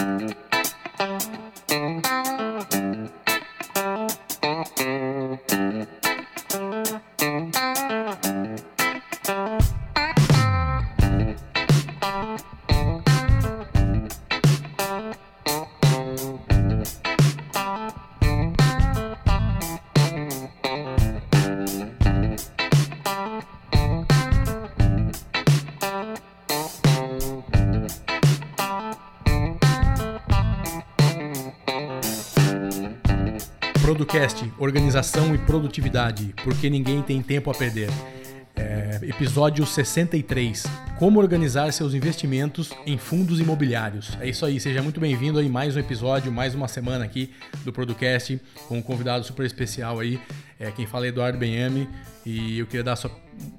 Producast Organização e Produtividade, porque ninguém tem tempo a perder. É, episódio 63 Como organizar seus investimentos em fundos imobiliários. É isso aí, seja muito bem-vindo aí mais um episódio, mais uma semana aqui do Producast com um convidado super especial aí. É, quem fala é Eduardo Benhame e eu queria dar só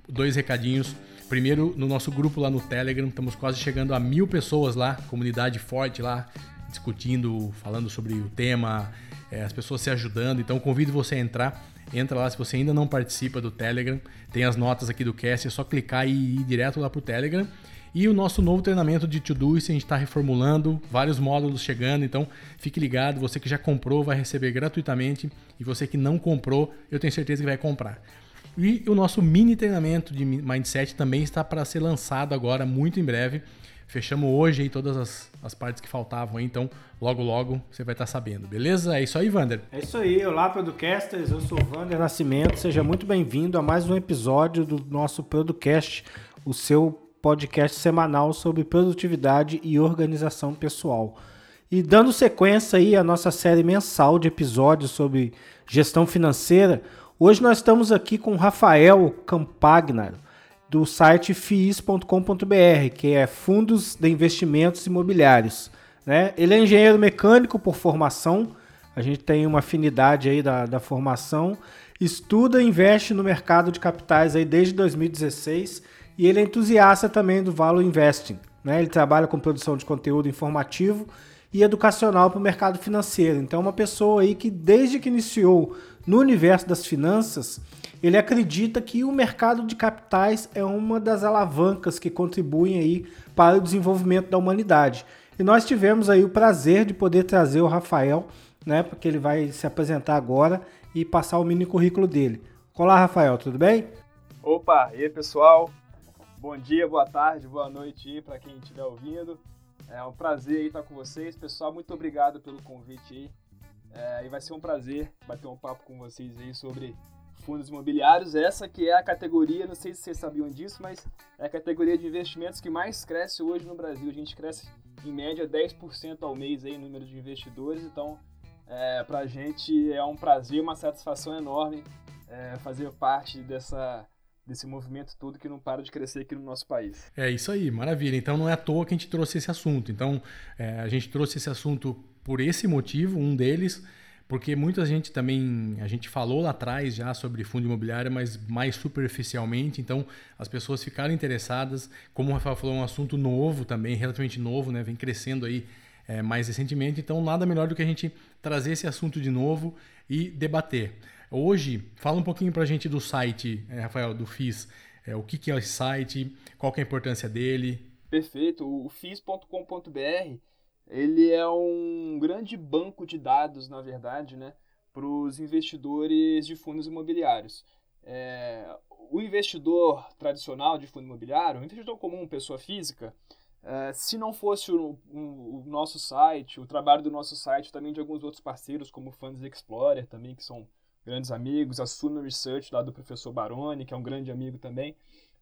dois recadinhos. Primeiro, no nosso grupo lá no Telegram, estamos quase chegando a mil pessoas lá, comunidade forte lá, discutindo, falando sobre o tema, é, as pessoas se ajudando. Então convido você a entrar. Entra lá se você ainda não participa do Telegram. Tem as notas aqui do cast, é só clicar e ir direto lá pro Telegram. E o nosso novo treinamento de Todoist, a gente está reformulando, vários módulos chegando, então fique ligado, você que já comprou vai receber gratuitamente e você que não comprou, eu tenho certeza que vai comprar. E o nosso mini treinamento de Mindset também está para ser lançado agora, muito em breve. Fechamos hoje aí todas as, as partes que faltavam aí, então logo logo você vai estar sabendo, beleza? É isso aí, Vander. É isso aí, olá Producasters, eu sou o Vander Nascimento, seja muito bem-vindo a mais um episódio do nosso Producast, o seu podcast semanal sobre produtividade e organização pessoal. E dando sequência aí à nossa série mensal de episódios sobre gestão financeira, hoje nós estamos aqui com Rafael Campagnar, do site FIIs.com.br, que é Fundos de Investimentos Imobiliários. Né? Ele é engenheiro mecânico por formação, a gente tem uma afinidade aí da, da formação, estuda e investe no mercado de capitais aí desde 2016 e ele é entusiasta também do Value Investing. Né? Ele trabalha com produção de conteúdo informativo e educacional para o mercado financeiro. Então, é uma pessoa aí que desde que iniciou no universo das finanças, ele acredita que o mercado de capitais é uma das alavancas que contribuem aí para o desenvolvimento da humanidade. E nós tivemos aí o prazer de poder trazer o Rafael, né, porque ele vai se apresentar agora e passar o mini currículo dele. Olá, Rafael, tudo bem? Opa, e aí, pessoal? Bom dia, boa tarde, boa noite para quem estiver ouvindo. É um prazer estar com vocês. Pessoal, muito obrigado pelo convite aí. É, e vai ser um prazer bater um papo com vocês aí sobre fundos imobiliários, essa que é a categoria, não sei se vocês sabiam disso, mas é a categoria de investimentos que mais cresce hoje no Brasil. A gente cresce em média 10% ao mês aí, número de investidores, então é, para a gente é um prazer, uma satisfação enorme é, fazer parte dessa, desse movimento todo que não para de crescer aqui no nosso país. É isso aí, maravilha. Então não é à toa que a gente trouxe esse assunto. Então é, a gente trouxe esse assunto por esse motivo, um deles porque muita gente também, a gente falou lá atrás já sobre fundo imobiliário, mas mais superficialmente, então as pessoas ficaram interessadas, como o Rafael falou, é um assunto novo também, relativamente novo, né, vem crescendo aí é, mais recentemente, então nada melhor do que a gente trazer esse assunto de novo e debater. Hoje, fala um pouquinho para a gente do site, é, Rafael, do FIS, é, o que, que é esse site, qual é a importância dele. Perfeito, o FIS.com.br ele é um grande banco de dados, na verdade, né, para os investidores de fundos imobiliários. É, o investidor tradicional de fundo imobiliário, o investidor comum, pessoa física, é, se não fosse o, o, o, nosso site, o trabalho do nosso site, também de alguns outros parceiros, como o Funds Explorer, também, que são grandes amigos, a Suno Research, lá do professor Baroni, que é um grande amigo também,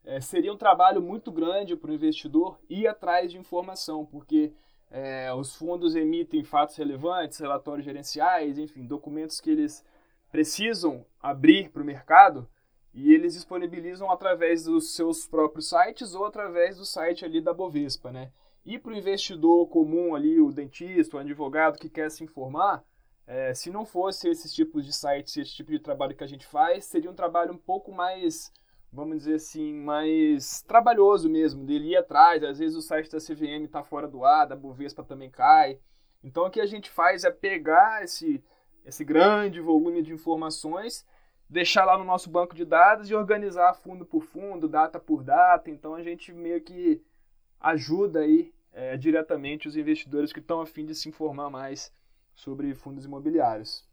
é, seria um trabalho muito grande para o investidor ir atrás de informação, porque é, os fundos emitem fatos relevantes, relatórios gerenciais, enfim, documentos que eles precisam abrir para o mercado e eles disponibilizam através dos seus próprios sites ou através do site ali da Bovespa, né? E para o investidor comum ali, o dentista, o advogado que quer se informar, é, se não fosse esses tipos de sites, esse tipo de trabalho que a gente faz, seria um trabalho um pouco mais vamos dizer assim, mais trabalhoso mesmo, dele ir atrás. Às vezes o site da CVM está fora do ar, da Bovespa também cai. Então o que a gente faz é pegar esse, esse grande volume de informações, deixar lá no nosso banco de dados e organizar fundo por fundo, data por data. Então a gente meio que ajuda aí é, diretamente os investidores que estão a fim de se informar mais sobre fundos imobiliários.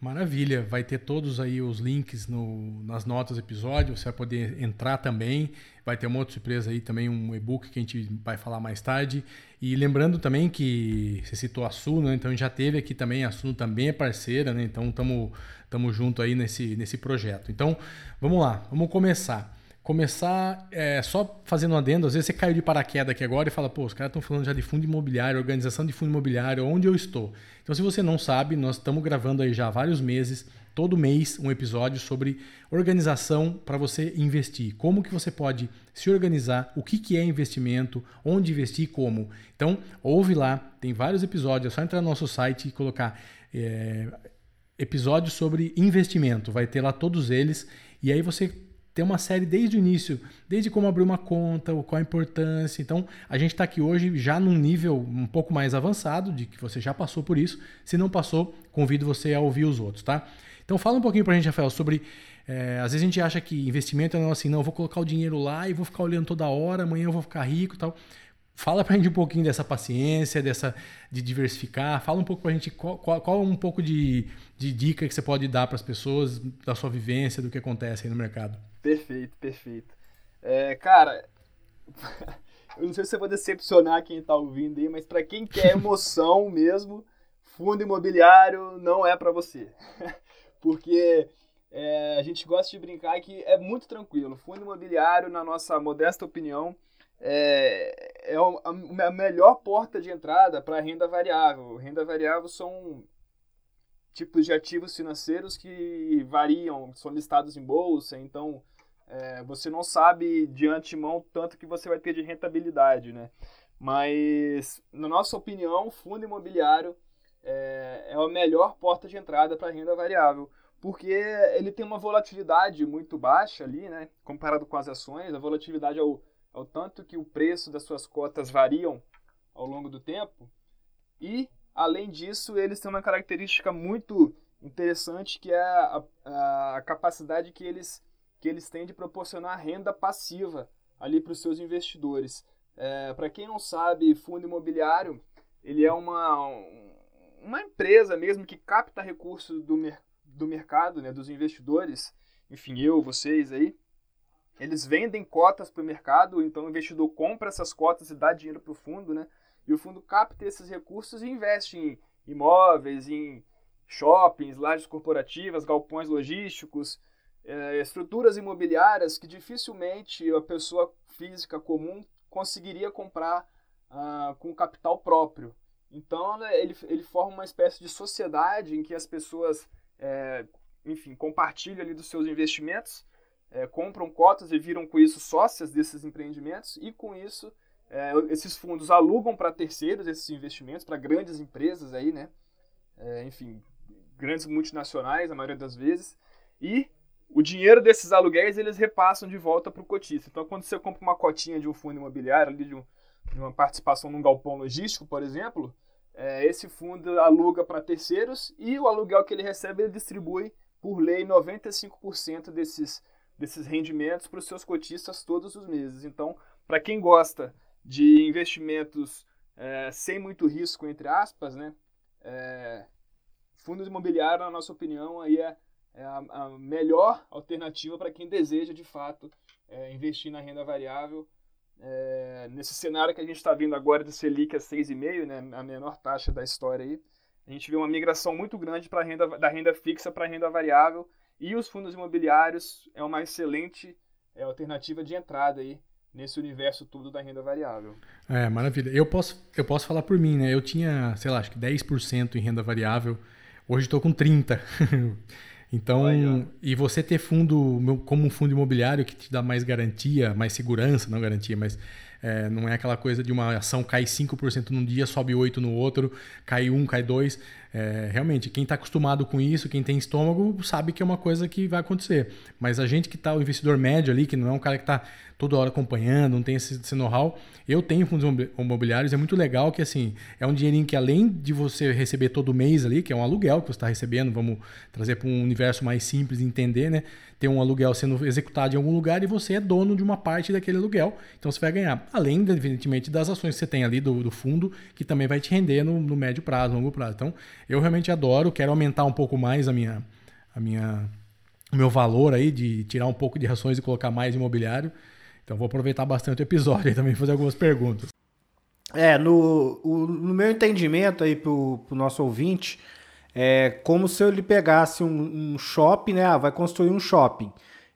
Maravilha, vai ter todos aí os links no, nas notas do episódio, você vai poder entrar também, vai ter uma outra surpresa aí também, um e-book que a gente vai falar mais tarde. E lembrando também que você citou a Suno, né? então já teve aqui também, a Suno também é parceira, né? então estamos junto aí nesse, nesse projeto. Então vamos lá, vamos começar começar é, só fazendo um adendo, às vezes você caiu de paraquedas aqui agora e fala, pô, os caras estão falando já de fundo imobiliário, organização de fundo imobiliário, onde eu estou? Então, se você não sabe, nós estamos gravando aí já há vários meses, todo mês, um episódio sobre organização para você investir. Como que você pode se organizar, o que, que é investimento, onde investir e como. Então, ouve lá, tem vários episódios, é só entrar no nosso site e colocar é, episódios sobre investimento, vai ter lá todos eles, e aí você tem uma série desde o início, desde como abrir uma conta, qual a importância. Então, a gente está aqui hoje já num nível um pouco mais avançado, de que você já passou por isso. Se não passou, convido você a ouvir os outros, tá? Então, fala um pouquinho para a gente, Rafael, sobre. É, às vezes a gente acha que investimento é assim, não, vou colocar o dinheiro lá e vou ficar olhando toda hora, amanhã eu vou ficar rico e tal. Fala para a gente um pouquinho dessa paciência, dessa de diversificar. Fala um pouco para a gente qual, qual, qual, um pouco de, de dica que você pode dar para as pessoas da sua vivência, do que acontece aí no mercado. Perfeito, perfeito. É, cara, eu não sei se eu vou decepcionar quem está ouvindo aí, mas para quem quer emoção mesmo, fundo imobiliário não é para você. Porque é, a gente gosta de brincar que é muito tranquilo. Fundo imobiliário, na nossa modesta opinião, é, é a melhor porta de entrada para renda variável. Renda variável são tipos de ativos financeiros que variam, são listados em bolsa, então é, você não sabe de antemão tanto que você vai ter de rentabilidade, né? Mas, na nossa opinião, fundo imobiliário é, é a melhor porta de entrada para renda variável, porque ele tem uma volatilidade muito baixa ali, né? Comparado com as ações, a volatilidade é o, é o tanto que o preço das suas cotas variam ao longo do tempo. E Além disso, eles têm uma característica muito interessante que é a, a, a capacidade que eles, que eles têm de proporcionar renda passiva ali para os seus investidores. É, para quem não sabe, fundo imobiliário ele é uma, uma empresa mesmo que capta recursos do, mer do mercado, né, dos investidores, enfim, eu, vocês aí, eles vendem cotas para o mercado, então o investidor compra essas cotas e dá dinheiro para o fundo, né? E o fundo capta esses recursos e investe em imóveis, em shoppings, lajes corporativas, galpões logísticos, é, estruturas imobiliárias que dificilmente a pessoa física comum conseguiria comprar ah, com capital próprio. Então, ele, ele forma uma espécie de sociedade em que as pessoas, é, enfim, compartilham ali dos seus investimentos, é, compram cotas e viram com isso sócias desses empreendimentos e com isso é, esses fundos alugam para terceiros esses investimentos, para grandes empresas aí, né? É, enfim, grandes multinacionais, a maioria das vezes. E o dinheiro desses aluguéis eles repassam de volta para o cotista. Então, quando você compra uma cotinha de um fundo imobiliário, ali de, um, de uma participação num galpão logístico, por exemplo, é, esse fundo aluga para terceiros e o aluguel que ele recebe ele distribui, por lei, 95% desses, desses rendimentos para os seus cotistas todos os meses. Então, para quem gosta de investimentos é, sem muito risco, entre aspas, né? É, fundos imobiliários, na nossa opinião, aí é, é a, a, melhor alternativa para quem deseja, de fato, é, investir na renda variável. É, nesse cenário que a gente está vendo agora do Selic a 6,5, né, a menor taxa da história aí, a gente vê uma migração muito grande renda, da renda fixa para a renda variável e os fundos imobiliários é uma excelente é, alternativa de entrada aí nesse universo todo da renda variável. É, maravilha. Eu posso, eu posso falar por mim, né? Eu tinha, sei lá, acho que 10% em renda variável. Hoje estou com 30%. então, e você ter fundo como um fundo imobiliário que te dá mais garantia, mais segurança, não garantia, mas é, não é aquela coisa de uma ação cai 5% num dia, sobe 8% no outro, cai 1, cai 2%. É, realmente, quem está acostumado com isso, quem tem estômago, sabe que é uma coisa que vai acontecer. Mas a gente que está, o investidor médio ali, que não é um cara que está toda hora acompanhando, não tem esse, esse know-how. Eu tenho fundos imobiliários, é muito legal que assim, é um dinheirinho que além de você receber todo mês ali, que é um aluguel que você está recebendo, vamos trazer para um universo mais simples de entender, né? Tem um aluguel sendo executado em algum lugar e você é dono de uma parte daquele aluguel, então você vai ganhar. além, evidentemente, das ações que você tem ali do, do fundo, que também vai te render no, no médio prazo, longo prazo. Então, eu realmente adoro, quero aumentar um pouco mais a minha, a minha, o meu valor aí, de tirar um pouco de ações e colocar mais imobiliário. Então, vou aproveitar bastante o episódio e também fazer algumas perguntas. É, no, o, no meu entendimento aí pro, pro nosso ouvinte, é como se eu lhe pegasse um, um shopping, né? Ah, vai construir um shopping.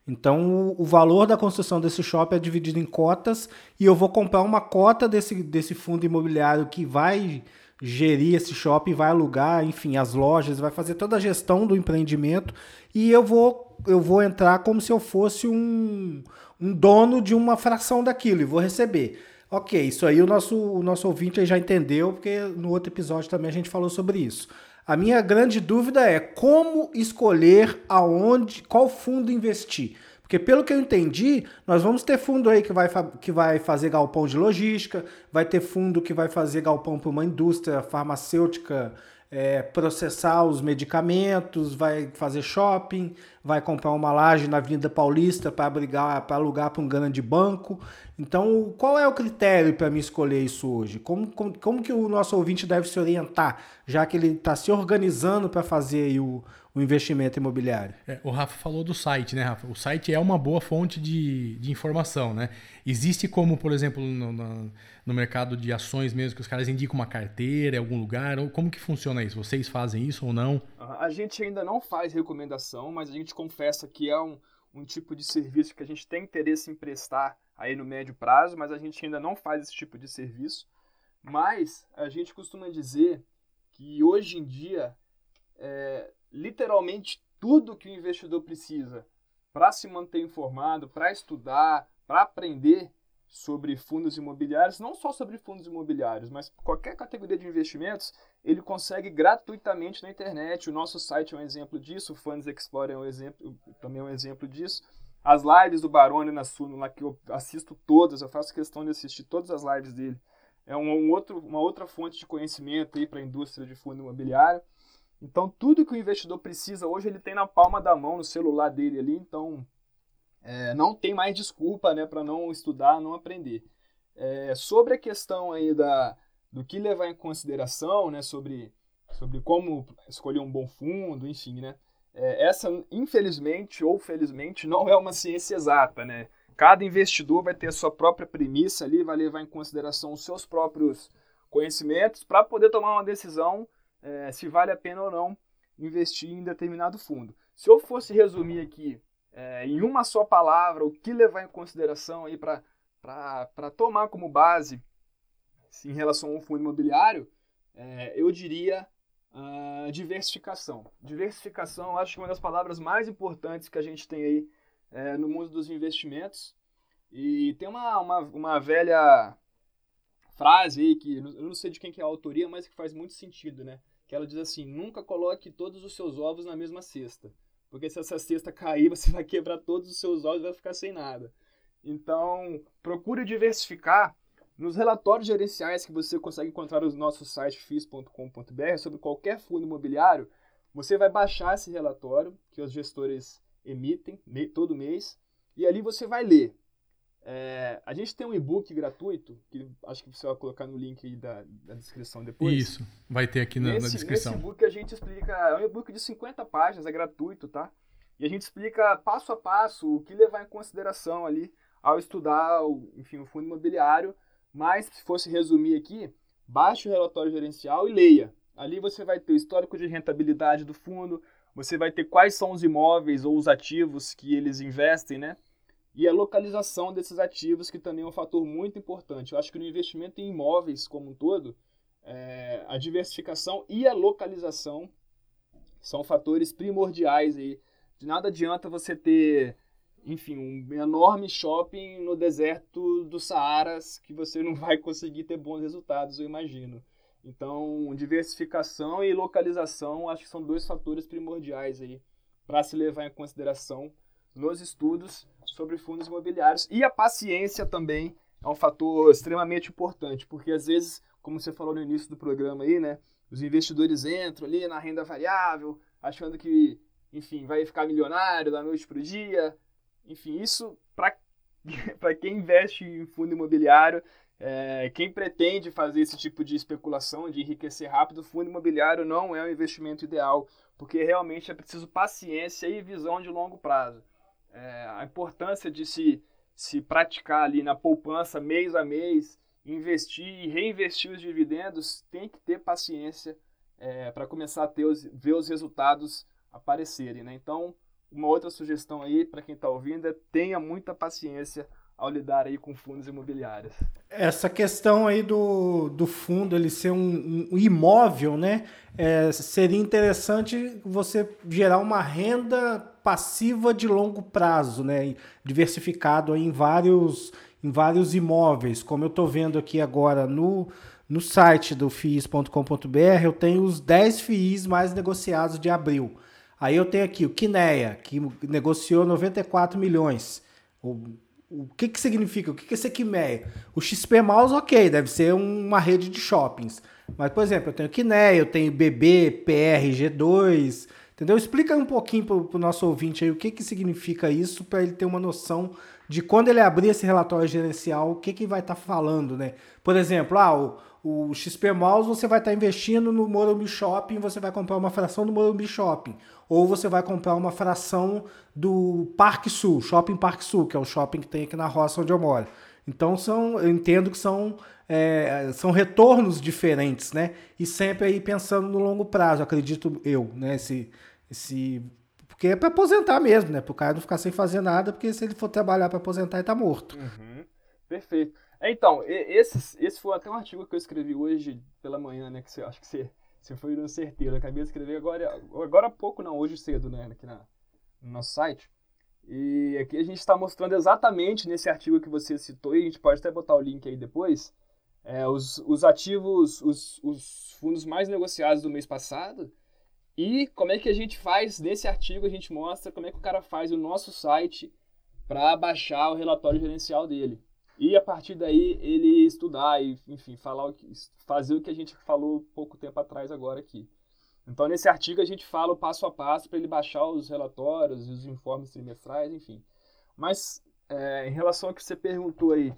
Então, o, o, valor da construção desse shopping é dividido em cotas e eu vou comprar uma cota desse, desse fundo imobiliário que vai gerir esse shopping, vai alugar, enfim, as lojas, vai fazer toda a gestão do empreendimento e eu vou, eu vou entrar como se eu fosse um, um dono de uma fração daquilo e vou receber. Ok, isso aí o nosso, o nosso ouvinte já entendeu, porque no outro episódio também a gente falou sobre isso. A minha grande dúvida é como escolher aonde, qual fundo investir. Porque pelo que eu entendi, nós vamos ter fundo aí que vai, que vai fazer galpão de logística, vai ter fundo que vai fazer galpão para uma indústria farmacêutica é, processar os medicamentos, vai fazer shopping, vai comprar uma laje na Avenida Paulista para alugar para um grande banco. Então, qual é o critério para me escolher isso hoje? Como, como, como, que o nosso ouvinte deve se orientar, já que ele está se organizando para fazer o, o investimento imobiliário? É, o Rafa falou do site, né, Rafa? O site é uma boa fonte de, de informação, né? Existe como, por exemplo, no, no, no, mercado de ações mesmo, que os caras indicam uma carteira em algum lugar? Ou como que funciona isso? Vocês fazem isso ou não? A gente ainda não faz recomendação, mas a gente confessa que é um, um tipo de serviço que a gente tem interesse em prestar aí no médio prazo, mas a gente ainda não faz esse tipo de serviço. Mas a gente costuma dizer que hoje em dia, é, literalmente tudo que o investidor precisa para se manter informado, para estudar, para aprender sobre fundos imobiliários, não só sobre fundos imobiliários, mas qualquer categoria de investimentos, ele consegue gratuitamente na internet. O nosso site é um exemplo disso, o Funds Explorer é um exemplo, também é um exemplo disso. As lives do Barone na Suno, lá que eu assisto todas, eu faço questão de assistir todas as lives dele. É um, um outro, uma outra fonte de conhecimento para a indústria de fundo imobiliário. Então, tudo que o investidor precisa hoje, ele tem na palma da mão, no celular dele ali. Então, é, não tem mais desculpa né, para não estudar, não aprender. É, sobre a questão aí da, do que levar em consideração, né, sobre, sobre como escolher um bom fundo, enfim, né? é, essa, infelizmente ou felizmente, não é uma ciência exata, né? Cada investidor vai ter a sua própria premissa ali, vai levar em consideração os seus próprios conhecimentos para poder tomar uma decisão é, se vale a pena ou não investir em determinado fundo. Se eu fosse resumir aqui é, em uma só palavra o que levar em consideração aí para tomar como base em relação a um fundo imobiliário, é, eu diria Uh, diversificação. Diversificação, acho que é uma das palavras mais importantes que a gente tem aí é, no mundo dos investimentos. E tem uma, uma, uma, velha frase aí, que eu não sei de quem que é a autoria, mas que faz muito sentido, né? Que ela diz assim, nunca coloque todos os seus ovos na mesma cesta. Porque se essa cesta cair, você vai quebrar todos os seus ovos e vai ficar sem nada. Então, procure diversificar nos relatórios gerenciais que você consegue encontrar no nosso site fis.com.br sobre qualquer fundo imobiliário, você vai baixar esse relatório que os gestores emitem todo mês e ali você vai ler. É, a gente tem um e-book gratuito, que acho que você vai colocar no link da, da descrição depois. Isso, vai ter aqui na, nesse, na descrição. Nesse e-book a gente explica, é um e-book de 50 páginas, é gratuito, tá? E a gente explica passo a passo o que levar em consideração ali ao estudar, o, enfim, o fundo imobiliário mas, se fosse resumir aqui, baixe o relatório gerencial e leia. Ali você vai ter o histórico de rentabilidade do fundo, você vai ter quais são os imóveis ou os ativos que eles investem, né? E a localização desses ativos, que também é um fator muito importante. Eu acho que no investimento em imóveis como um todo, é, a diversificação e a localização são fatores primordiais aí. De nada adianta você ter enfim, um enorme shopping no deserto do Saara que você não vai conseguir ter bons resultados, eu imagino. Então, diversificação e localização acho que são dois fatores primordiais aí para se levar em consideração nos estudos sobre fundos imobiliários. E a paciência também é um fator extremamente importante, porque às vezes, como você falou no início do programa aí, né, os investidores entram ali na renda variável, achando que, enfim, vai ficar milionário da noite para o dia, enfim, isso para quem investe em fundo imobiliário, é, quem pretende fazer esse tipo de especulação, de enriquecer rápido, fundo imobiliário não é o investimento ideal, porque realmente é preciso paciência e visão de longo prazo. É, a importância de se, se praticar ali na poupança mês a mês, investir e reinvestir os dividendos, tem que ter paciência é, para começar a ter os, ver os resultados aparecerem. Né? Então, uma outra sugestão aí para quem está ouvindo é tenha muita paciência ao lidar aí com fundos imobiliários. Essa questão aí do, do fundo ele ser um, um imóvel, né? É, seria interessante você gerar uma renda passiva de longo prazo, né? Diversificado em vários, em vários imóveis. Como eu estou vendo aqui agora no, no site do FIIs.com.br, eu tenho os 10 FIIs mais negociados de abril. Aí eu tenho aqui o Kinea, que negociou 94 milhões. O que, que significa? O que, que é esse Equimeia? O XP ok, deve ser uma rede de shoppings. Mas, por exemplo, eu tenho Kinea, eu tenho BB, PR, G2, entendeu? Explica um pouquinho para o nosso ouvinte aí o que, que significa isso, para ele ter uma noção de quando ele abrir esse relatório gerencial, o que, que vai estar tá falando, né? Por exemplo, ah, o, o XP Malls você vai estar tá investindo no Morumbi Shopping, você vai comprar uma fração do Morumbi Shopping. Ou você vai comprar uma fração do Parque Sul, Shopping Parque Sul, que é o shopping que tem aqui na roça onde eu moro. Então são, eu entendo que são, é, são retornos diferentes, né? E sempre aí pensando no longo prazo, acredito eu, né? Esse, esse porque é para aposentar mesmo, né? Para o cara não ficar sem fazer nada, porque se ele for trabalhar para aposentar, ele tá morto. Uhum. Perfeito. É, então, esse, esse foi até um artigo que eu escrevi hoje pela manhã, né? Que você, acho que você, você foi certeiro. Eu acabei de escrever agora, agora há pouco, não, hoje cedo, né? Aqui na, no nosso site. E aqui a gente está mostrando exatamente nesse artigo que você citou, e a gente pode até botar o link aí depois, é, os, os ativos, os, os fundos mais negociados do mês passado e como é que a gente faz, nesse artigo a gente mostra como é que o cara faz o nosso site para baixar o relatório gerencial dele. E a partir daí ele estudar e, enfim, falar o que, fazer o que a gente falou pouco tempo atrás agora aqui. Então nesse artigo a gente fala o passo a passo para ele baixar os relatórios, os informes trimestrais, enfim. Mas é, em relação ao que você perguntou aí,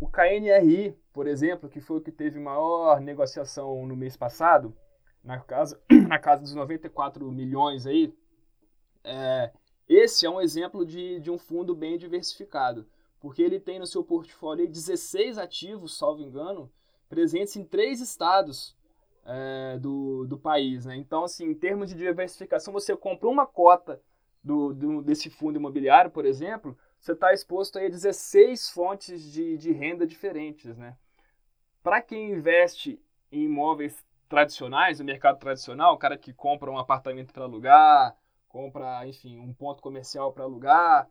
o KNRI, por exemplo, que foi o que teve maior negociação no mês passado, na casa, na casa dos 94 milhões aí, é, esse é um exemplo de, de um fundo bem diversificado, porque ele tem no seu portfólio 16 ativos, salvo engano, presentes em três estados é, do, do país. Né? Então, assim, em termos de diversificação, você compra uma cota do, do desse fundo imobiliário, por exemplo, você está exposto a 16 fontes de, de renda diferentes. Né? Para quem investe em imóveis tradicionais, no mercado tradicional, o cara que compra um apartamento para alugar, compra, enfim, um ponto comercial para alugar.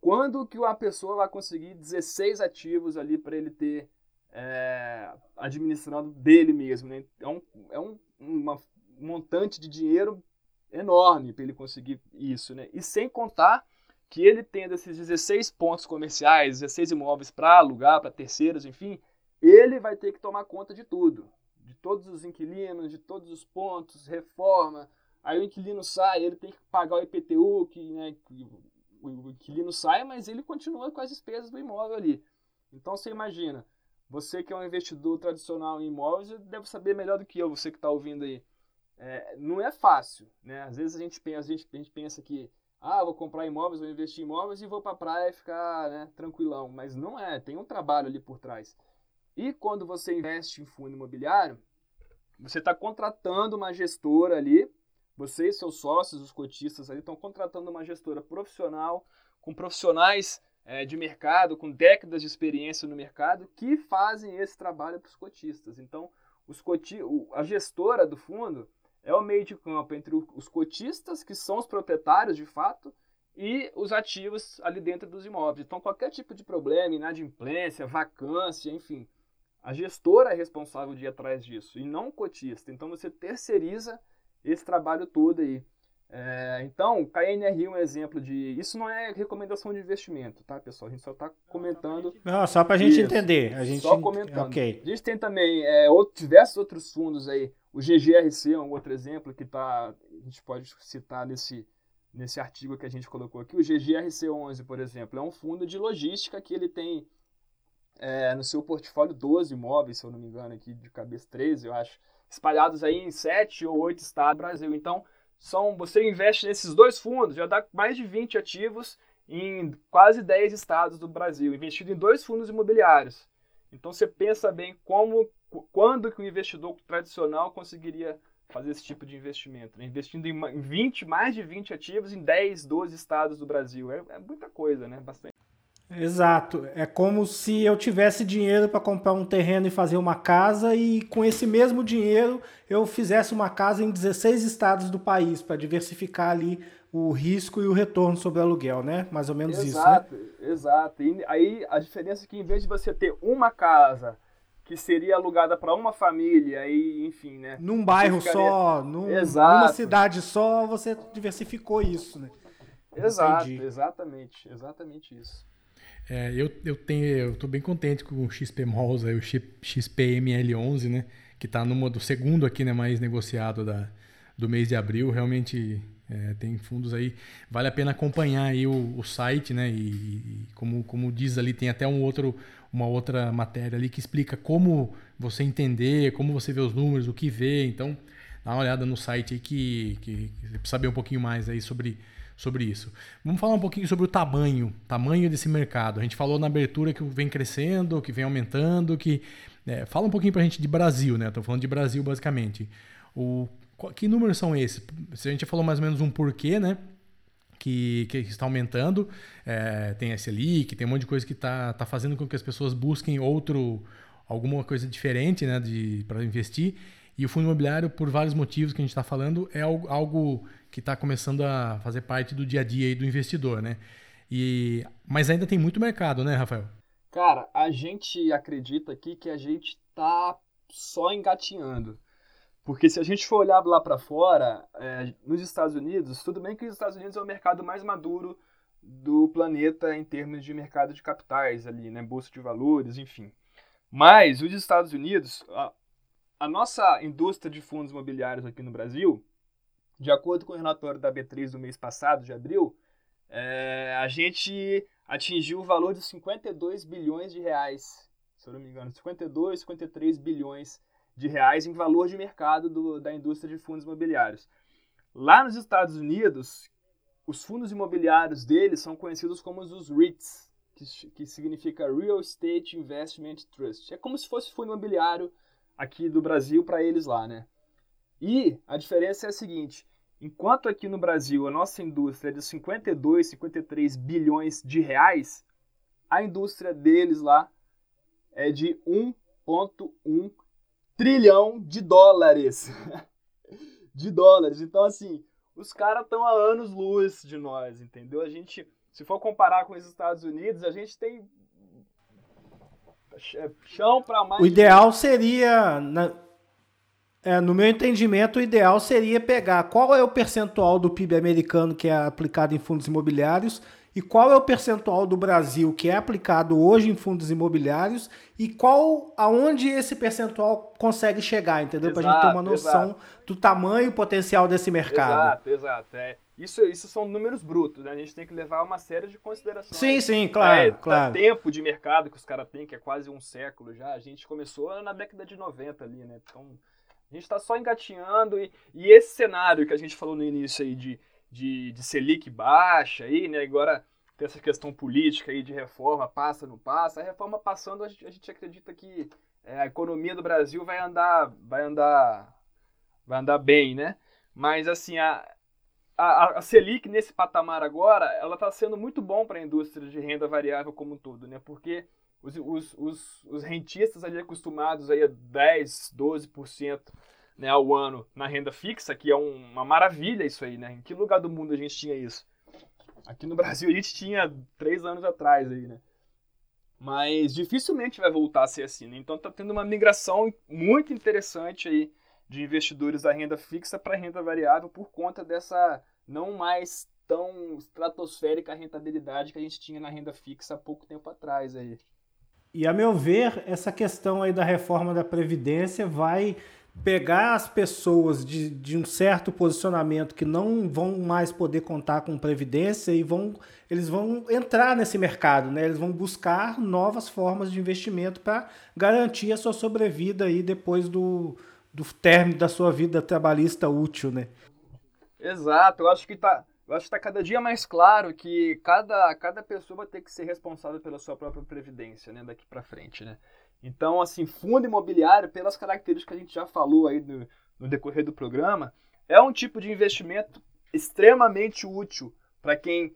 Quando que uma pessoa vai conseguir 16 ativos ali para ele ter é, administrando dele mesmo? Né? É, um, é um uma, um montante de dinheiro enorme para ele conseguir isso. Né? E sem contar que ele tendo esses 16 pontos comerciais, 16 imóveis para alugar, para terceiros, enfim, ele vai ter que tomar conta de tudo de todos os inquilinos, de todos os pontos, reforma. Aí o inquilino sai, ele tem que pagar o IPTU, que, né, o inquilino sai, mas ele continua com as despesas do imóvel ali. Então você imagina, você que é um investidor tradicional em imóveis, deve saber melhor do que eu, você que está ouvindo aí. É, não é fácil, né? Às vezes a gente pensa, a gente, a gente pensa que, ah, vou comprar imóveis, vou investir em imóveis e vou para a praia ficar né, tranquilão. Mas não é, tem um trabalho ali por trás. E quando você investe em fundo imobiliário, você está contratando uma gestora ali, você e seus sócios, os cotistas ali, estão contratando uma gestora profissional, com profissionais é, de mercado, com décadas de experiência no mercado, que fazem esse trabalho para os cotistas. Então, os coti a gestora do fundo é o meio de campo entre os cotistas, que são os proprietários de fato, e os ativos ali dentro dos imóveis. Então, qualquer tipo de problema, inadimplência, vacância, enfim, a gestora é responsável de ir atrás disso e não o cotista. Então você terceiriza esse trabalho todo aí. É, então, KNRI é um exemplo de. Isso não é recomendação de investimento, tá, pessoal? A gente só está comentando. Não, só para a gente entender. A gente... Só comentando. Okay. A gente tem também é, outro, diversos outros fundos aí. O GGRC é um outro exemplo que tá, a gente pode citar nesse, nesse artigo que a gente colocou aqui, o GGRC11, por exemplo, é um fundo de logística que ele tem é, no seu portfólio 12 imóveis, se eu não me engano, aqui de cabeça 13, eu acho, espalhados aí em 7 ou 8 estados do Brasil. Então, são, você investe nesses dois fundos, já dá mais de 20 ativos em quase 10 estados do Brasil, investido em dois fundos imobiliários. Então você pensa bem como, quando que o investidor tradicional conseguiria fazer esse tipo de investimento, né? investindo em 20, mais de 20 ativos em 10, 12 estados do Brasil. É, é muita coisa, né? Bastante. Exato. É como se eu tivesse dinheiro para comprar um terreno e fazer uma casa e com esse mesmo dinheiro eu fizesse uma casa em 16 estados do país para diversificar ali o risco e o retorno sobre o aluguel, né? Mais ou menos exato, isso, né? Exato. E aí a diferença é que em vez de você ter uma casa que seria alugada para uma família e enfim, né? Num bairro ficaria... só, num, numa cidade só, você diversificou isso, né? Exato, Entendi. exatamente, exatamente isso. É, eu, eu tenho, eu tô bem contente com o XP Malls, aí, o XPML11, né? Que está numa do segundo aqui, né? Mais negociado da, do mês de abril. Realmente é, tem fundos aí, vale a pena acompanhar aí o, o site, né? E, e, como, como diz ali, tem até um outro, uma outra matéria ali que explica como você entender, como você vê os números, o que vê. Então, dá uma olhada no site aí que, que, que saber um pouquinho mais aí sobre, sobre isso. Vamos falar um pouquinho sobre o tamanho, tamanho desse mercado. A gente falou na abertura que vem crescendo, que vem aumentando, que é, fala um pouquinho para a gente de Brasil, né? Estou falando de Brasil basicamente. O que números são esses? Se a gente falou mais ou menos um porquê, né? Que, que está aumentando, é, tem a Selic, tem um monte de coisa que está tá fazendo com que as pessoas busquem outro, alguma coisa diferente né, para investir. E o fundo imobiliário, por vários motivos que a gente está falando, é algo, algo que está começando a fazer parte do dia a dia do investidor, né? E, mas ainda tem muito mercado, né, Rafael? Cara, a gente acredita aqui que a gente está só engatinhando. Porque se a gente for olhar lá para fora, é, nos Estados Unidos, tudo bem que os Estados Unidos é o mercado mais maduro do planeta em termos de mercado de capitais ali, né, bolsa de valores, enfim. Mas os Estados Unidos, a, a nossa indústria de fundos imobiliários aqui no Brasil, de acordo com o relatório da B3 do mês passado, de abril, é, a gente atingiu o valor de 52 bilhões de reais, se eu não me engano, 52, 53 bilhões de reais em valor de mercado do, da indústria de fundos imobiliários. Lá nos Estados Unidos, os fundos imobiliários deles são conhecidos como os REITs, que, que significa Real Estate Investment Trust. É como se fosse fundo imobiliário aqui do Brasil para eles lá, né? E a diferença é a seguinte: enquanto aqui no Brasil a nossa indústria é de 52, 53 bilhões de reais, a indústria deles lá é de 1,1 trilhão de dólares. de dólares. Então, assim, os caras estão há anos luz de nós, entendeu? A gente, se for comparar com os Estados Unidos, a gente tem chão para mais. O ideal seria, na, é, no meu entendimento, o ideal seria pegar qual é o percentual do PIB americano que é aplicado em fundos imobiliários e qual é o percentual do Brasil que é aplicado hoje em fundos imobiliários e qual aonde esse percentual consegue chegar, entendeu? Para a gente ter uma noção exato. do tamanho e potencial desse mercado. Exato, exato. É. Isso, isso são números brutos, né? A gente tem que levar uma série de considerações. Sim, sim, claro, é, claro. tempo de mercado que os caras têm, que é quase um século já. A gente começou na década de 90 ali, né? Então, a gente está só engatinhando e, e esse cenário que a gente falou no início aí de de, de Selic baixa aí, né? Agora tem essa questão política aí de reforma, passa, não passa. A reforma passando, a gente, a gente acredita que é, a economia do Brasil vai andar, vai andar, vai andar bem, né? Mas assim, a, a, a Selic nesse patamar agora, ela está sendo muito bom para a indústria de renda variável como um todo, né? Porque os, os, os, os rentistas ali acostumados aí a 10, 12% né, ao ano na renda fixa, que é um, uma maravilha isso aí, né? Em que lugar do mundo a gente tinha isso? Aqui no Brasil a gente tinha três anos atrás aí, né? Mas dificilmente vai voltar a ser assim, né? Então tá tendo uma migração muito interessante aí de investidores da renda fixa para renda variável por conta dessa não mais tão estratosférica rentabilidade que a gente tinha na renda fixa há pouco tempo atrás aí. E a meu ver, essa questão aí da reforma da Previdência vai pegar as pessoas de, de um certo posicionamento que não vão mais poder contar com previdência e vão eles vão entrar nesse mercado, né? Eles vão buscar novas formas de investimento para garantir a sua sobrevida aí depois do, do término da sua vida trabalhista útil, né? Exato, eu acho que tá, eu acho que está cada dia mais claro que cada, cada pessoa vai ter que ser responsável pela sua própria previdência, né, daqui para frente, né? Então, assim, fundo imobiliário, pelas características que a gente já falou aí no, no decorrer do programa, é um tipo de investimento extremamente útil para quem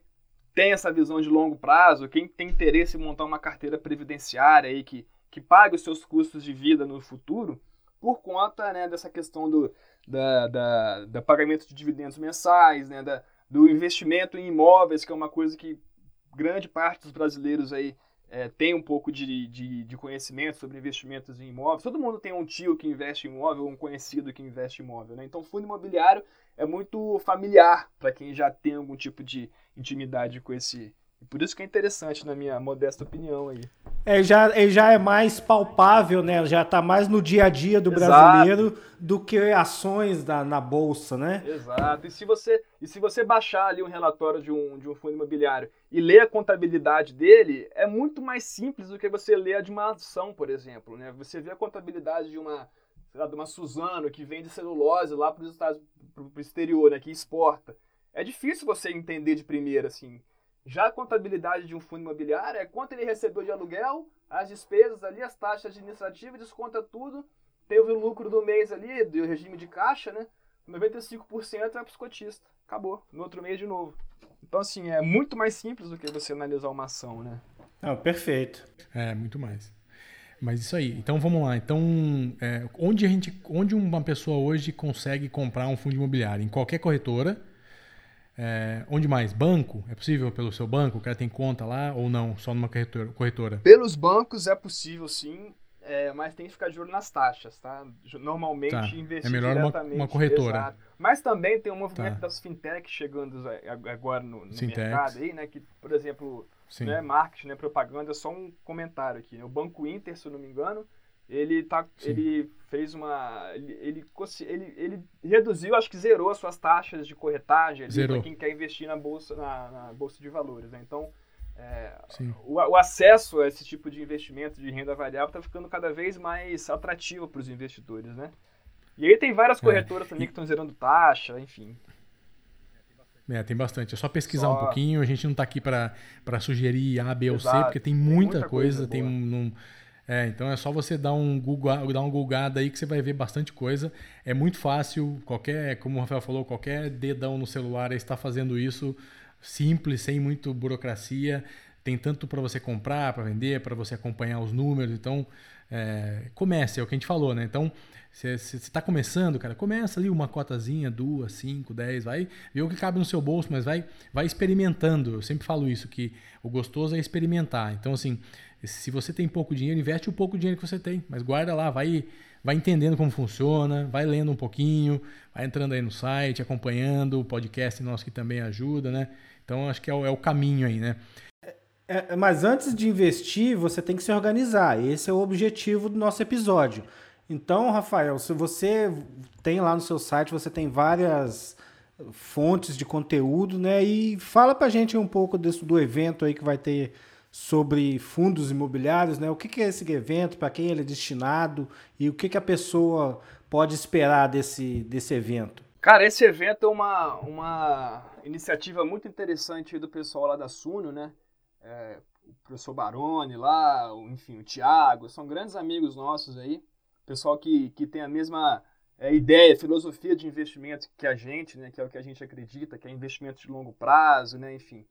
tem essa visão de longo prazo, quem tem interesse em montar uma carteira previdenciária aí que, que pague os seus custos de vida no futuro, por conta né, dessa questão do da, da, da pagamento de dividendos mensais, né, da, do investimento em imóveis, que é uma coisa que grande parte dos brasileiros aí é, tem um pouco de, de, de, conhecimento sobre investimentos em imóveis. Todo mundo tem um tio que investe em imóvel, um conhecido que investe em imóvel. Né? Então, fundo imobiliário é muito familiar para quem já tem algum tipo de intimidade com esse. Por isso que é interessante, na minha modesta opinião aí. É, já, é, já é mais palpável, né? Já está mais no dia a dia do Exato. brasileiro do que ações da, na bolsa, né? Exato. E se você, e se você baixar ali um relatório de um, de um fundo imobiliário e ler a contabilidade dele, é muito mais simples do que você ler a de uma ação, por exemplo. Né? Você vê a contabilidade de uma, lá, de uma Suzano que vende celulose lá para os Estados para o exterior, né? que exporta. É difícil você entender de primeira, assim. Já a contabilidade de um fundo imobiliário é quanto ele recebeu de aluguel, as despesas ali, as taxas administrativas, desconta tudo, teve o lucro do mês ali, do regime de caixa, né? 95% é cotistas. Acabou. No outro mês de novo. Então, assim, é muito mais simples do que você analisar uma ação, né? Ah, perfeito. É, muito mais. Mas isso aí. Então vamos lá. Então, é, onde a gente, onde uma pessoa hoje consegue comprar um fundo imobiliário? Em qualquer corretora é, onde mais? Banco? É possível pelo seu banco? O cara tem conta lá ou não? Só numa corretora? Pelos bancos é possível sim, é, mas tem que ficar de olho nas taxas, tá? Normalmente tá. investir É melhor uma, uma, corretora. Exato. Mas também tem um movimento tá. das fintechs chegando agora no, no mercado aí, né? Que, por exemplo, né, marketing, né, propaganda, só um comentário aqui. Né? O Banco Inter, se eu não me engano, ele tá ele fez uma ele, ele, ele, reduziu acho que zerou as suas taxas de corretagem para quem quer investir na bolsa na, na bolsa de valores né? então é, o, o, acesso a esse tipo de investimento de renda variável está ficando cada vez mais atrativo para os investidores né e aí tem várias é. corretoras é. também que estão zerando taxa enfim é, tem bastante. É só pesquisar só... um pouquinho. A gente não está aqui para sugerir A, B ou C, porque tem muita, tem muita coisa. coisa tem um, é, então é só você dar um Google, dar uma googada aí que você vai ver bastante coisa. É muito fácil, qualquer, como o Rafael falou, qualquer dedão no celular está fazendo isso simples, sem muito burocracia. Tem tanto para você comprar, para vender, para você acompanhar os números. Então, é, comece, é o que a gente falou, né? Então, você está começando, cara, começa ali uma cotazinha, duas, cinco, dez, vai ver o que cabe no seu bolso, mas vai, vai experimentando. Eu sempre falo isso, que o gostoso é experimentar. Então, assim, se você tem pouco dinheiro, investe o pouco dinheiro que você tem, mas guarda lá, vai, vai entendendo como funciona, vai lendo um pouquinho, vai entrando aí no site, acompanhando o podcast nosso que também ajuda, né? Então acho que é o, é o caminho aí, né? É, é, mas antes de investir, você tem que se organizar. Esse é o objetivo do nosso episódio. Então, Rafael, se você tem lá no seu site, você tem várias fontes de conteúdo, né? E fala pra gente um pouco desse, do evento aí que vai ter sobre fundos imobiliários, né? O que, é esse evento, para quem ele é destinado e o que, que a pessoa pode esperar desse, desse evento? Cara, esse evento é uma, uma iniciativa muito interessante do pessoal lá da Suno, né? É, o professor Baroni lá, enfim, o Tiago, são grandes amigos nossos aí. Pessoal que, que tem a mesma é, ideia, filosofia de investimento que a gente, né? Que é o que a gente acredita, que é investimento de longo prazo, né? Enfim.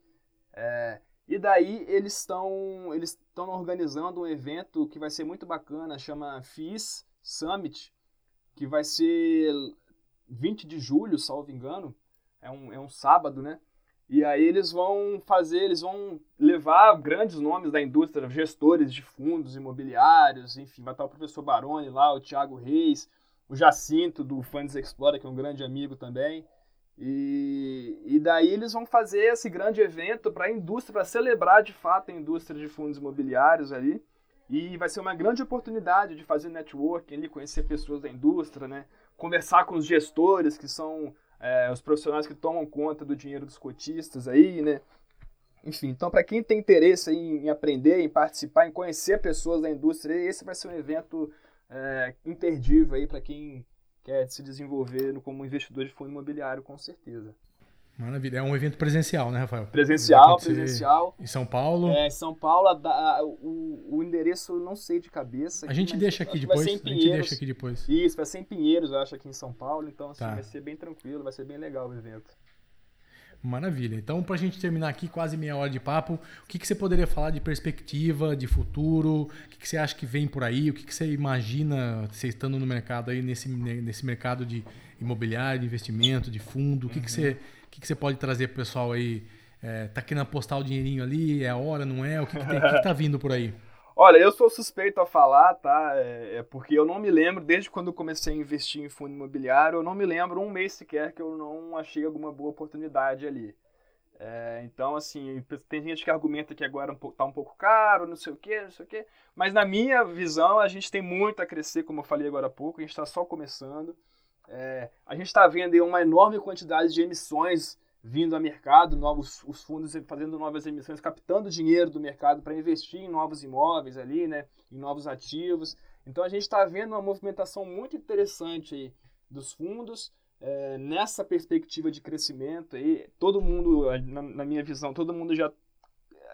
É, e daí eles estão eles estão organizando um evento que vai ser muito bacana, chama FIS Summit, que vai ser 20 de julho, salvo engano. É um, é um sábado, né? E aí eles vão fazer, eles vão levar grandes nomes da indústria, gestores de fundos imobiliários, enfim, vai estar o professor Baroni lá, o Thiago Reis, o Jacinto do Funds Explorer, que é um grande amigo também. E, e daí eles vão fazer esse grande evento para a indústria, para celebrar de fato a indústria de fundos imobiliários ali. E vai ser uma grande oportunidade de fazer networking ali, conhecer pessoas da indústria, né? Conversar com os gestores, que são é, os profissionais que tomam conta do dinheiro dos cotistas aí, né? Enfim, então para quem tem interesse em, em, aprender, em participar, em conhecer pessoas da indústria, esse vai ser um evento é, imperdível aí para quem quer se desenvolver como investidor de fundo imobiliário, com certeza. Maravilha. É um evento presencial, né, Rafael? Presencial, presencial. Em São Paulo? É, em São Paulo, a, a, o, o endereço não sei de cabeça. Aqui, a gente deixa aqui depois. Vai ser em Pinheiros. A gente deixa aqui depois. Isso, vai ser em Pinheiros, eu acho, aqui em São Paulo. Então, assim, tá. vai ser bem tranquilo, vai ser bem legal o evento. Maravilha. Então, para a gente terminar aqui, quase meia hora de papo, o que, que você poderia falar de perspectiva, de futuro? O que, que você acha que vem por aí? O que, que você imagina, você estando no mercado aí, nesse, nesse mercado de imobiliário, de investimento, de fundo? O que, uhum. que, você, que, que você pode trazer para o pessoal aí? É, tá querendo apostar o dinheirinho ali? É a hora, não é? O que, que, tem, que, que tá vindo por aí? Olha, eu sou suspeito a falar, tá? É, é, porque eu não me lembro, desde quando eu comecei a investir em fundo imobiliário, eu não me lembro um mês sequer que eu não achei alguma boa oportunidade ali. É, então, assim, tem gente que argumenta que agora está um pouco caro, não sei o quê, não sei o quê. Mas na minha visão, a gente tem muito a crescer, como eu falei agora há pouco, a gente está só começando. É, a gente está vendo uma enorme quantidade de emissões vindo ao mercado, novos os fundos fazendo novas emissões, captando dinheiro do mercado para investir em novos imóveis ali, né, em novos ativos. Então a gente está vendo uma movimentação muito interessante aí dos fundos é, nessa perspectiva de crescimento aí. Todo mundo, na, na minha visão, todo mundo já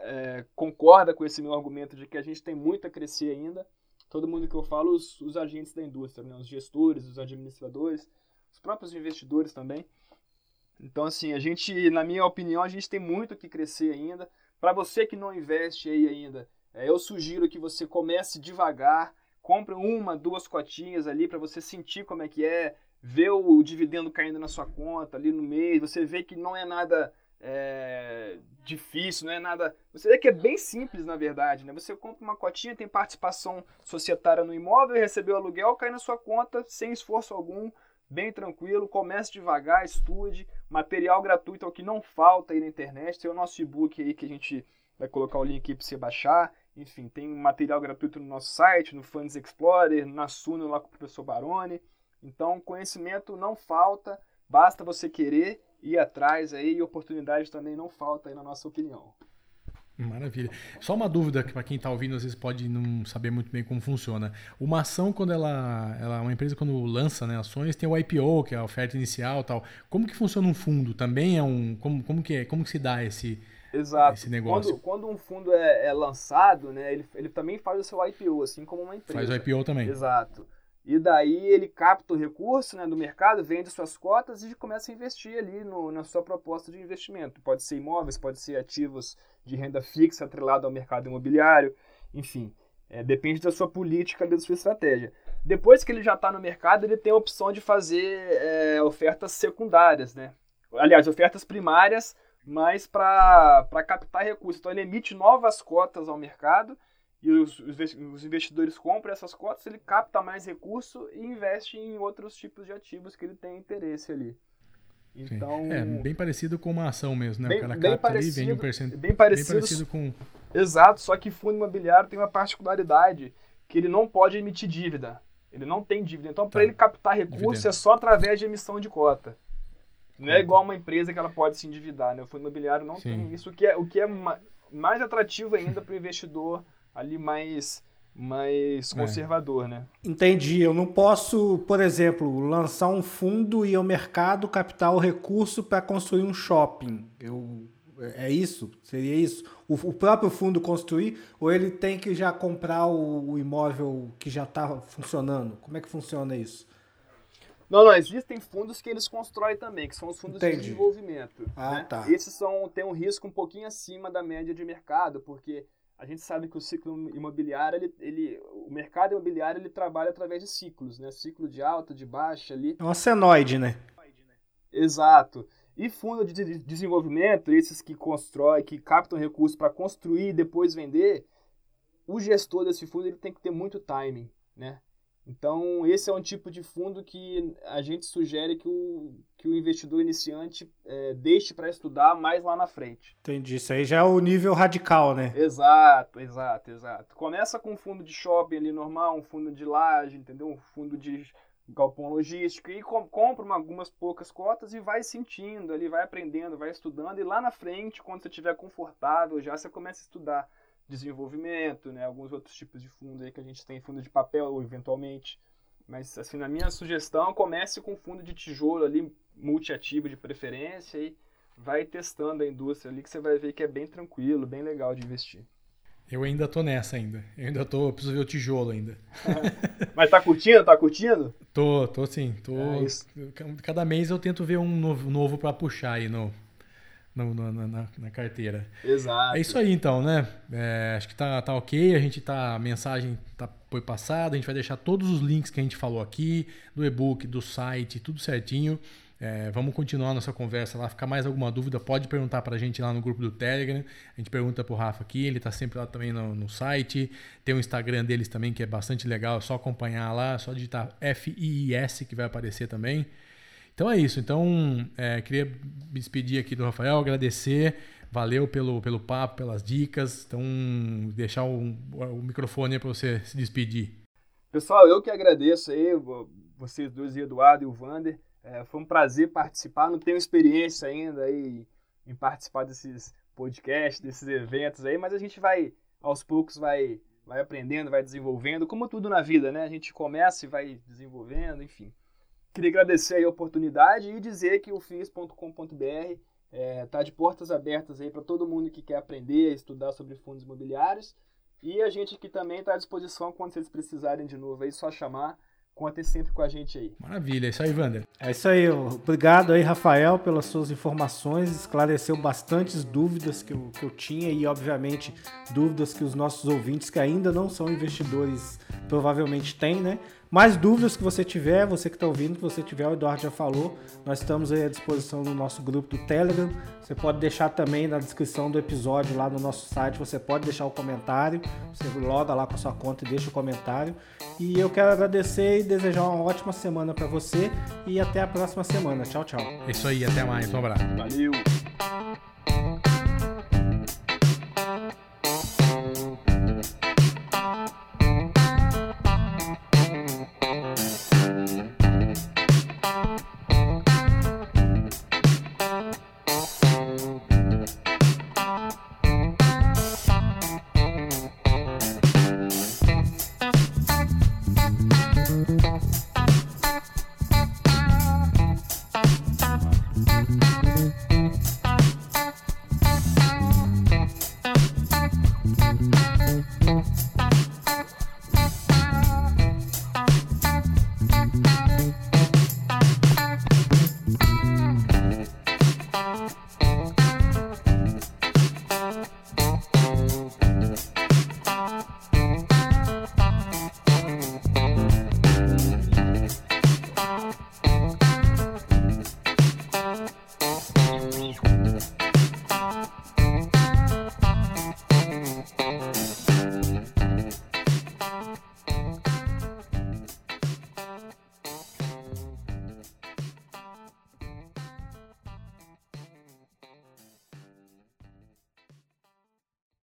é, concorda com esse meu argumento de que a gente tem muito a crescer ainda. Todo mundo que eu falo, os, os agentes da indústria, né, os gestores, os administradores, os próprios investidores também. Então, assim, a gente, na minha opinião, a gente tem muito que crescer ainda. Para você que não investe aí ainda, é, eu sugiro que você comece devagar, compre uma, duas cotinhas ali para você sentir como é que é, ver o dividendo caindo na sua conta ali no mês, você vê que não é nada é, difícil, não é nada. Você vê que é bem simples, na verdade, né? Você compra uma cotinha, tem participação societária no imóvel, recebeu aluguel, cai na sua conta sem esforço algum bem tranquilo, comece devagar, estude, material gratuito é o que não falta aí na internet, tem o nosso e-book aí que a gente vai colocar o link aí para você baixar, enfim, tem material gratuito no nosso site, no Funds Explorer, na Suno lá com o professor Baroni, então conhecimento não falta, basta você querer ir atrás aí e oportunidade também não falta aí na nossa opinião. Maravilha. Só uma dúvida que para quem está ouvindo às vezes pode não saber muito bem como funciona. Uma ação quando ela, ela uma empresa quando lança né, ações tem o IPO que é a oferta inicial tal. Como que funciona um fundo? Também é um como, como que é? Como que se dá esse Exato. esse negócio? Quando, quando um fundo é, é, lançado, né, ele, ele também faz o seu IPO assim como uma empresa. Faz o IPO também. Exato. E daí ele capta o recurso né, do mercado, vende suas cotas e começa a investir ali no, na sua proposta de investimento. Pode ser imóveis, pode ser ativos de renda fixa atrelado ao mercado imobiliário, enfim. É, depende da sua política, da sua estratégia. Depois que ele já está no mercado, ele tem a opção de fazer é, ofertas secundárias, né? Aliás, ofertas primárias, mas para captar recursos. Então ele emite novas cotas ao mercado e os, os, investidores compram essas cotas, ele capta mais recurso e investe em outros tipos de ativos que ele tem interesse ali. Então, é bem parecido com uma ação mesmo, né? Bem, o cara capta parecido, ali, vende um percentual. Bem parecido, bem parecido com. Exato, só que fundo imobiliário tem uma particularidade que ele não pode emitir dívida. Ele não tem dívida. Então, tá. para ele captar recurso é só através de emissão de cota. Não é igual uma empresa que ela pode se endividar, né? O fundo imobiliário não Sim. tem isso, o que é, o que é mais atrativo ainda para o investidor ali mais mais é. conservador, é. né? Entendi. Eu não posso, por exemplo, lançar um fundo e ao mercado captar o recurso para construir um shopping. Eu é isso? Seria isso? O, o, próprio fundo construir ou ele tem que já comprar o, o imóvel que já está funcionando? Como é que funciona isso? Não, não, existem fundos que eles constroem também, que são os fundos Entendi. de desenvolvimento. Ah, né? tá. Esses são, têm um risco um pouquinho acima da média de mercado, porque a gente sabe que o ciclo imobiliário, ele, ele, o mercado imobiliário, ele trabalha através de ciclos, né? Ciclo de alta, de baixa ali. É uma senoide, né? Exato. E fundo de desenvolvimento, esses que constroem, que captam recursos para construir e depois vender, o gestor desse fundo ele tem que ter muito timing, né? Então, esse é um tipo de fundo que a gente sugere que o, que o investidor iniciante é, deixe para estudar mais lá na frente. Entendi. Isso aí já é o nível radical, né? Exato, exato, exato. Começa com um fundo de shopping ali normal, um fundo de laje, entendeu? Um fundo de galpão logístico e com, compra uma, algumas poucas cotas e vai sentindo ali, vai aprendendo, vai estudando e lá na frente, quando você estiver confortável, já você começa a estudar desenvolvimento, né? Alguns outros tipos de fundo aí que a gente tem, fundo de papel eventualmente. Mas assim, na minha sugestão, comece com fundo de tijolo ali, multiativo de preferência e vai testando a indústria ali que você vai ver que é bem tranquilo, bem legal de investir. Eu ainda tô nessa ainda. Eu ainda tô, preciso ver o tijolo ainda. Mas tá curtindo? Tá curtindo? Tô, tô sim. Tô, é cada mês eu tento ver um novo, novo para puxar aí no, no, no na, na, carteira. Exato. É isso aí então, né? É, acho que tá, tá ok. A gente tá. A mensagem tá, foi passada. A gente vai deixar todos os links que a gente falou aqui, do e-book, do site, tudo certinho. É, vamos continuar nossa conversa lá. Ficar mais alguma dúvida, pode perguntar para a gente lá no grupo do Telegram. A gente pergunta para o Rafa aqui, ele está sempre lá também no, no, site. Tem o Instagram deles também, que é bastante legal, é só acompanhar lá, só digitar FIIS que vai aparecer também. Então é isso. Então, é, queria me despedir aqui do Rafael, agradecer. Valeu pelo, pelo papo, pelas dicas. Então, deixar o, o microfone para você se despedir. Pessoal, eu que agradeço aí, vocês dois, Eduardo e o Vander. É, foi um prazer participar. Não tenho experiência ainda aí em participar desses podcasts, desses eventos aí, mas a gente vai, aos poucos, vai, vai aprendendo, vai desenvolvendo, como tudo na vida, né? A gente começa e vai desenvolvendo, enfim. Queria agradecer a oportunidade e dizer que o FIS.com.br está é, tá de portas abertas aí para todo mundo que quer aprender, estudar sobre fundos imobiliários. E a gente aqui também está à disposição quando vocês precisarem de novo aí, só chamar. Contem sempre com a gente aí. Maravilha, é isso aí, Wander. É isso aí, obrigado aí, Rafael, pelas suas informações, esclareceu bastantes dúvidas que eu, que eu tinha e, obviamente, dúvidas que os nossos ouvintes que ainda não são investidores provavelmente têm, né? Mais dúvidas que você tiver, você que está ouvindo, que você tiver, o Eduardo já falou, nós estamos aí à disposição no nosso grupo do Telegram. Você pode deixar também na descrição do episódio lá no nosso site, você pode deixar o comentário, você loga lá com a sua conta e deixa o comentário. E eu quero agradecer e desejar uma ótima semana para você e até a próxima semana. Tchau, tchau. É isso aí, até mais. Um abraço. Valeu.